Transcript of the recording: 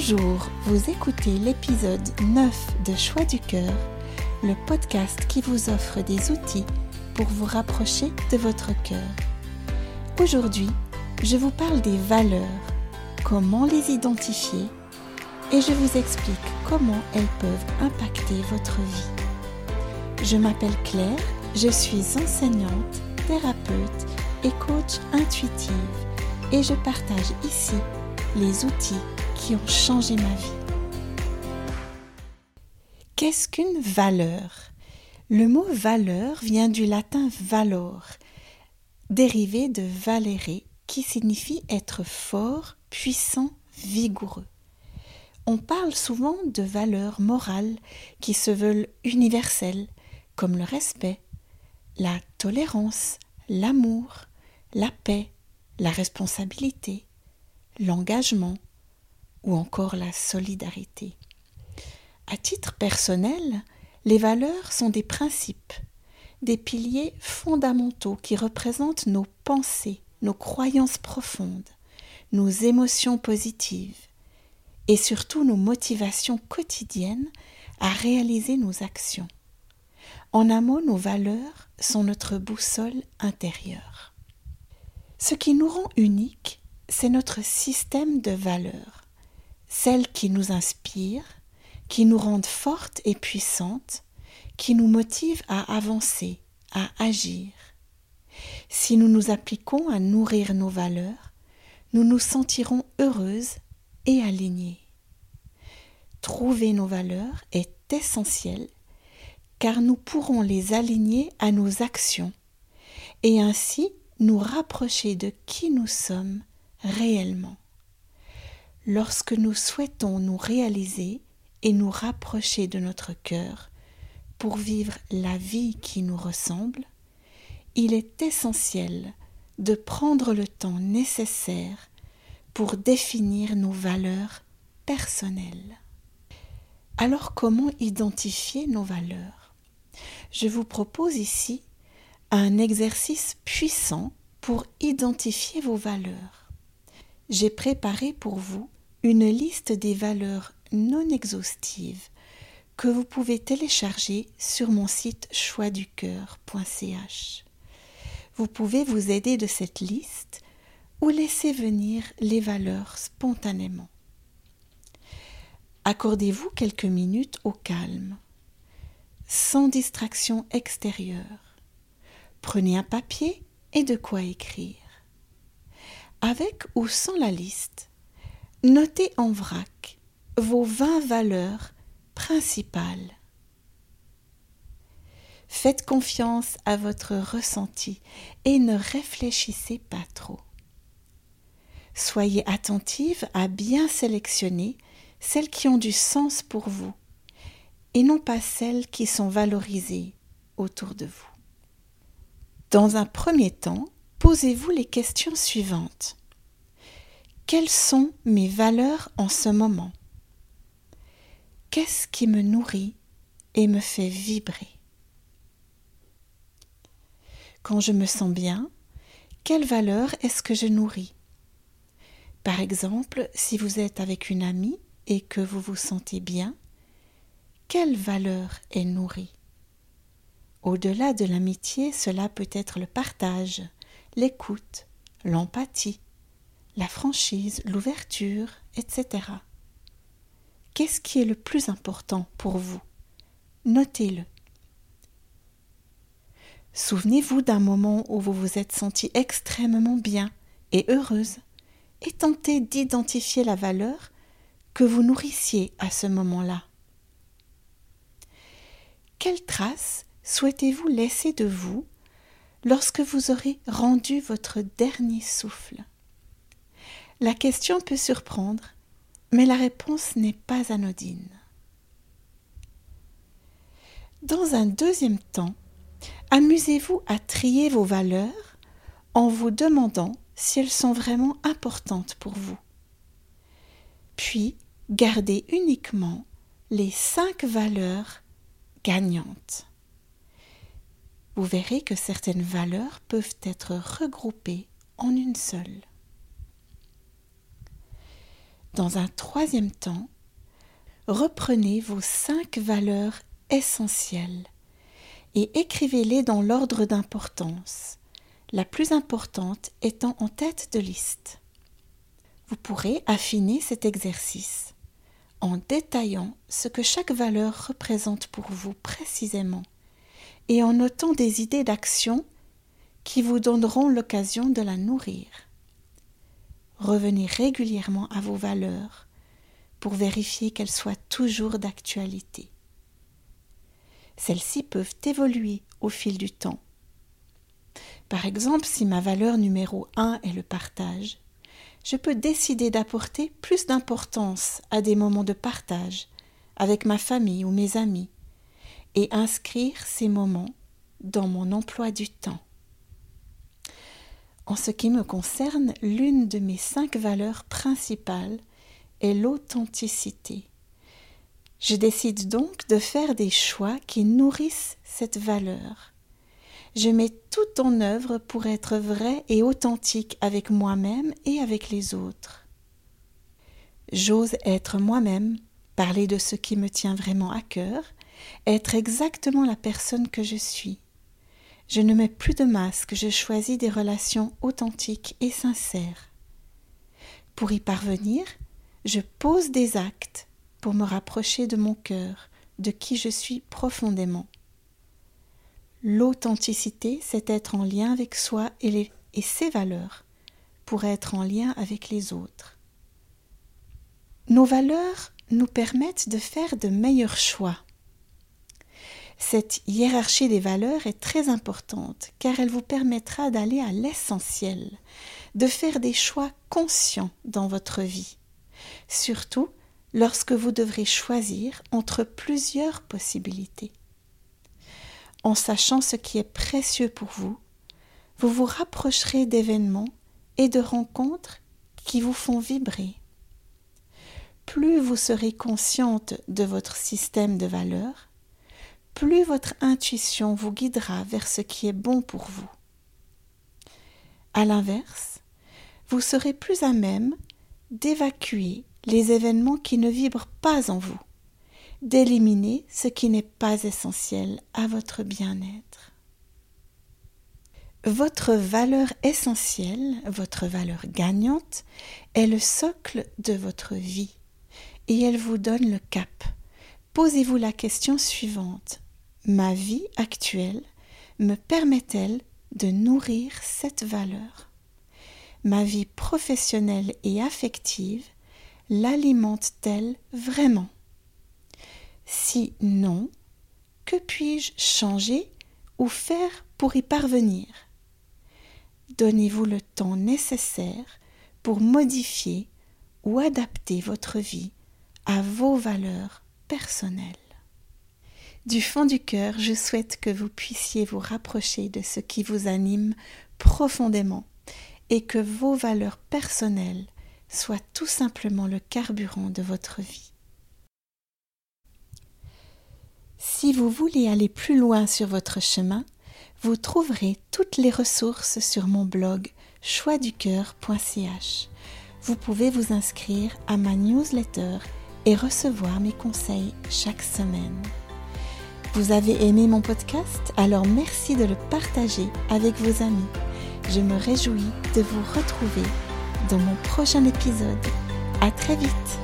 Bonjour, vous écoutez l'épisode 9 de Choix du cœur, le podcast qui vous offre des outils pour vous rapprocher de votre cœur. Aujourd'hui, je vous parle des valeurs, comment les identifier et je vous explique comment elles peuvent impacter votre vie. Je m'appelle Claire, je suis enseignante, thérapeute et coach intuitive et je partage ici les outils qui ont changé ma vie. Qu'est-ce qu'une valeur? Le mot valeur vient du latin valor, dérivé de valere, qui signifie être fort, puissant, vigoureux. On parle souvent de valeurs morales qui se veulent universelles, comme le respect, la tolérance, l'amour, la paix, la responsabilité, l'engagement ou encore la solidarité. À titre personnel, les valeurs sont des principes, des piliers fondamentaux qui représentent nos pensées, nos croyances profondes, nos émotions positives et surtout nos motivations quotidiennes à réaliser nos actions. En un mot, nos valeurs sont notre boussole intérieure. Ce qui nous rend uniques, c'est notre système de valeurs, celles qui nous inspirent, qui nous rendent fortes et puissantes, qui nous motivent à avancer, à agir. Si nous nous appliquons à nourrir nos valeurs, nous nous sentirons heureuses et alignées. Trouver nos valeurs est essentiel car nous pourrons les aligner à nos actions et ainsi nous rapprocher de qui nous sommes réellement. Lorsque nous souhaitons nous réaliser et nous rapprocher de notre cœur pour vivre la vie qui nous ressemble, il est essentiel de prendre le temps nécessaire pour définir nos valeurs personnelles. Alors comment identifier nos valeurs? Je vous propose ici un exercice puissant pour identifier vos valeurs. J'ai préparé pour vous une liste des valeurs non exhaustives que vous pouvez télécharger sur mon site choixducoeur.ch. Vous pouvez vous aider de cette liste ou laisser venir les valeurs spontanément. Accordez-vous quelques minutes au calme, sans distraction extérieure. Prenez un papier et de quoi écrire. Avec ou sans la liste, notez en vrac vos 20 valeurs principales Faites confiance à votre ressenti et ne réfléchissez pas trop. Soyez attentive à bien sélectionner celles qui ont du sens pour vous et non pas celles qui sont valorisées autour de vous. Dans un premier temps, posez-vous les questions suivantes. Quelles sont mes valeurs en ce moment? Qu'est-ce qui me nourrit et me fait vibrer? Quand je me sens bien, quelle valeur est-ce que je nourris? Par exemple, si vous êtes avec une amie et que vous vous sentez bien, quelle valeur est nourrie? Au-delà de l'amitié, cela peut être le partage, l'écoute, l'empathie, la franchise, l'ouverture, etc. Qu'est-ce qui est le plus important pour vous? Notez-le. Souvenez-vous d'un moment où vous vous êtes senti extrêmement bien et heureuse et tentez d'identifier la valeur que vous nourrissiez à ce moment-là. Quelle trace souhaitez-vous laisser de vous lorsque vous aurez rendu votre dernier souffle? La question peut surprendre, mais la réponse n'est pas anodine. Dans un deuxième temps, Amusez-vous à trier vos valeurs en vous demandant si elles sont vraiment importantes pour vous. Puis, gardez uniquement les cinq valeurs gagnantes. Vous verrez que certaines valeurs peuvent être regroupées en une seule. Dans un troisième temps, reprenez vos cinq valeurs essentielles et écrivez-les dans l'ordre d'importance, la plus importante étant en tête de liste. Vous pourrez affiner cet exercice en détaillant ce que chaque valeur représente pour vous précisément et en notant des idées d'action qui vous donneront l'occasion de la nourrir. Revenez régulièrement à vos valeurs pour vérifier qu'elles soient toujours d'actualité. Celles-ci peuvent évoluer au fil du temps. Par exemple, si ma valeur numéro 1 est le partage, je peux décider d'apporter plus d'importance à des moments de partage avec ma famille ou mes amis et inscrire ces moments dans mon emploi du temps. En ce qui me concerne, l'une de mes cinq valeurs principales est l'authenticité. Je décide donc de faire des choix qui nourrissent cette valeur. Je mets tout en œuvre pour être vrai et authentique avec moi-même et avec les autres. J'ose être moi-même, parler de ce qui me tient vraiment à cœur, être exactement la personne que je suis. Je ne mets plus de masque, je choisis des relations authentiques et sincères. Pour y parvenir, je pose des actes pour me rapprocher de mon cœur, de qui je suis profondément. L'authenticité, c'est être en lien avec soi et, et ses valeurs, pour être en lien avec les autres. Nos valeurs nous permettent de faire de meilleurs choix. Cette hiérarchie des valeurs est très importante car elle vous permettra d'aller à l'essentiel, de faire des choix conscients dans votre vie, surtout lorsque vous devrez choisir entre plusieurs possibilités. En sachant ce qui est précieux pour vous, vous vous rapprocherez d'événements et de rencontres qui vous font vibrer. Plus vous serez consciente de votre système de valeurs, plus votre intuition vous guidera vers ce qui est bon pour vous. À l'inverse, vous serez plus à même d'évacuer les événements qui ne vibrent pas en vous, d'éliminer ce qui n'est pas essentiel à votre bien-être. Votre valeur essentielle, votre valeur gagnante, est le socle de votre vie et elle vous donne le cap. Posez-vous la question suivante ma vie actuelle me permet-elle de nourrir cette valeur? Ma vie professionnelle et affective l'alimente-t-elle vraiment? Si non, que puis-je changer ou faire pour y parvenir? Donnez-vous le temps nécessaire pour modifier ou adapter votre vie à vos valeurs personnelles. Du fond du cœur, je souhaite que vous puissiez vous rapprocher de ce qui vous anime profondément et que vos valeurs personnelles soient tout simplement le carburant de votre vie. Si vous voulez aller plus loin sur votre chemin, vous trouverez toutes les ressources sur mon blog choixducoeur.ch. Vous pouvez vous inscrire à ma newsletter et recevoir mes conseils chaque semaine. Vous avez aimé mon podcast? Alors merci de le partager avec vos amis. Je me réjouis de vous retrouver dans mon prochain épisode. À très vite